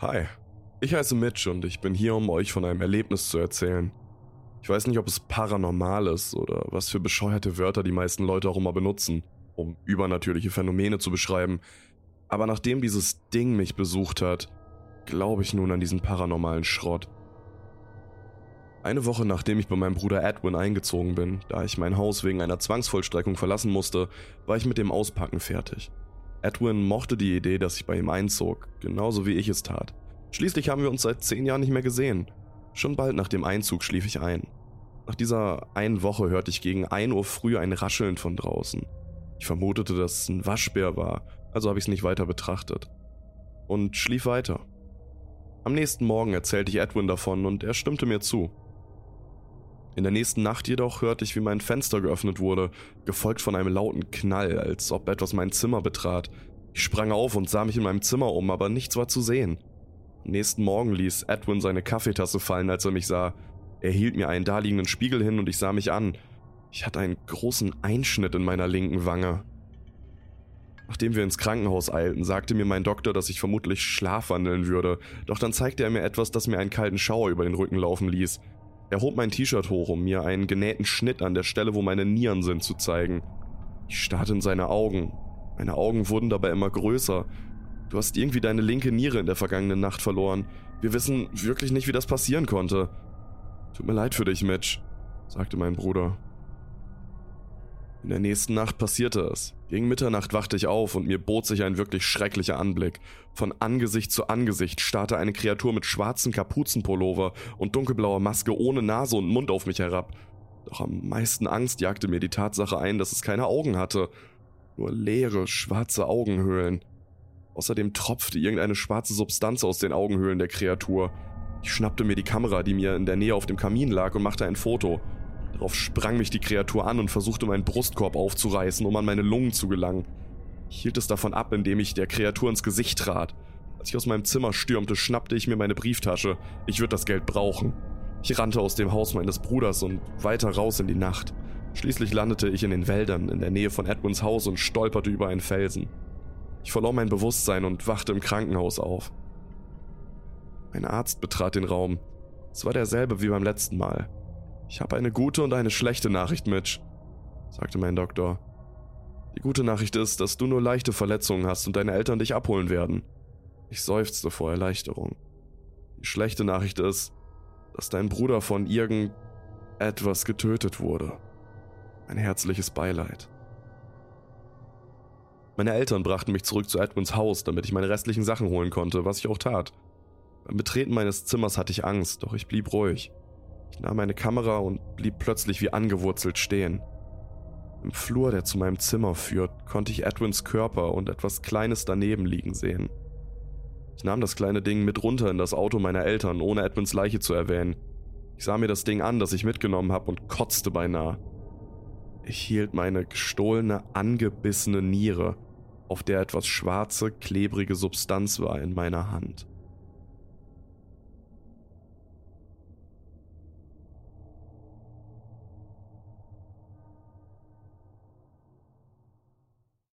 Hi, ich heiße Mitch und ich bin hier, um euch von einem Erlebnis zu erzählen. Ich weiß nicht, ob es paranormal ist oder was für bescheuerte Wörter die meisten Leute auch immer benutzen, um übernatürliche Phänomene zu beschreiben, aber nachdem dieses Ding mich besucht hat, glaube ich nun an diesen paranormalen Schrott. Eine Woche nachdem ich bei meinem Bruder Edwin eingezogen bin, da ich mein Haus wegen einer Zwangsvollstreckung verlassen musste, war ich mit dem Auspacken fertig. Edwin mochte die Idee, dass ich bei ihm einzog, genauso wie ich es tat. Schließlich haben wir uns seit zehn Jahren nicht mehr gesehen. Schon bald nach dem Einzug schlief ich ein. Nach dieser einen Woche hörte ich gegen 1 Uhr früh ein Rascheln von draußen. Ich vermutete, dass es ein Waschbär war, also habe ich es nicht weiter betrachtet. Und schlief weiter. Am nächsten Morgen erzählte ich Edwin davon und er stimmte mir zu. In der nächsten Nacht jedoch hörte ich, wie mein Fenster geöffnet wurde, gefolgt von einem lauten Knall, als ob etwas mein Zimmer betrat. Ich sprang auf und sah mich in meinem Zimmer um, aber nichts war zu sehen. Am nächsten Morgen ließ Edwin seine Kaffeetasse fallen, als er mich sah. Er hielt mir einen daliegenden Spiegel hin und ich sah mich an. Ich hatte einen großen Einschnitt in meiner linken Wange. Nachdem wir ins Krankenhaus eilten, sagte mir mein Doktor, dass ich vermutlich schlafwandeln würde, doch dann zeigte er mir etwas, das mir einen kalten Schauer über den Rücken laufen ließ. Er hob mein T-Shirt hoch, um mir einen genähten Schnitt an der Stelle, wo meine Nieren sind, zu zeigen. Ich starrte in seine Augen. Meine Augen wurden dabei immer größer. Du hast irgendwie deine linke Niere in der vergangenen Nacht verloren. Wir wissen wirklich nicht, wie das passieren konnte. Tut mir leid für dich, Mitch, sagte mein Bruder. In der nächsten Nacht passierte es. Gegen Mitternacht wachte ich auf und mir bot sich ein wirklich schrecklicher Anblick. Von Angesicht zu Angesicht starrte eine Kreatur mit schwarzen Kapuzenpullover und dunkelblauer Maske ohne Nase und Mund auf mich herab. Doch am meisten Angst jagte mir die Tatsache ein, dass es keine Augen hatte. Nur leere, schwarze Augenhöhlen. Außerdem tropfte irgendeine schwarze Substanz aus den Augenhöhlen der Kreatur. Ich schnappte mir die Kamera, die mir in der Nähe auf dem Kamin lag, und machte ein Foto. Darauf sprang mich die Kreatur an und versuchte meinen Brustkorb aufzureißen, um an meine Lungen zu gelangen. Ich hielt es davon ab, indem ich der Kreatur ins Gesicht trat. Als ich aus meinem Zimmer stürmte, schnappte ich mir meine Brieftasche. Ich würde das Geld brauchen. Ich rannte aus dem Haus meines Bruders und weiter raus in die Nacht. Schließlich landete ich in den Wäldern in der Nähe von Edwins Haus und stolperte über einen Felsen. Ich verlor mein Bewusstsein und wachte im Krankenhaus auf. Ein Arzt betrat den Raum. Es war derselbe wie beim letzten Mal. Ich habe eine gute und eine schlechte Nachricht, Mitch, sagte mein Doktor. Die gute Nachricht ist, dass du nur leichte Verletzungen hast und deine Eltern dich abholen werden. Ich seufzte vor Erleichterung. Die schlechte Nachricht ist, dass dein Bruder von irgend etwas getötet wurde. Ein herzliches Beileid. Meine Eltern brachten mich zurück zu Edwins Haus, damit ich meine restlichen Sachen holen konnte, was ich auch tat. Beim Betreten meines Zimmers hatte ich Angst, doch ich blieb ruhig. Ich nahm meine Kamera und blieb plötzlich wie angewurzelt stehen. Im Flur, der zu meinem Zimmer führt, konnte ich Edwins Körper und etwas Kleines daneben liegen sehen. Ich nahm das kleine Ding mit runter in das Auto meiner Eltern, ohne Edwins Leiche zu erwähnen. Ich sah mir das Ding an, das ich mitgenommen habe, und kotzte beinahe. Ich hielt meine gestohlene, angebissene Niere, auf der etwas schwarze, klebrige Substanz war, in meiner Hand.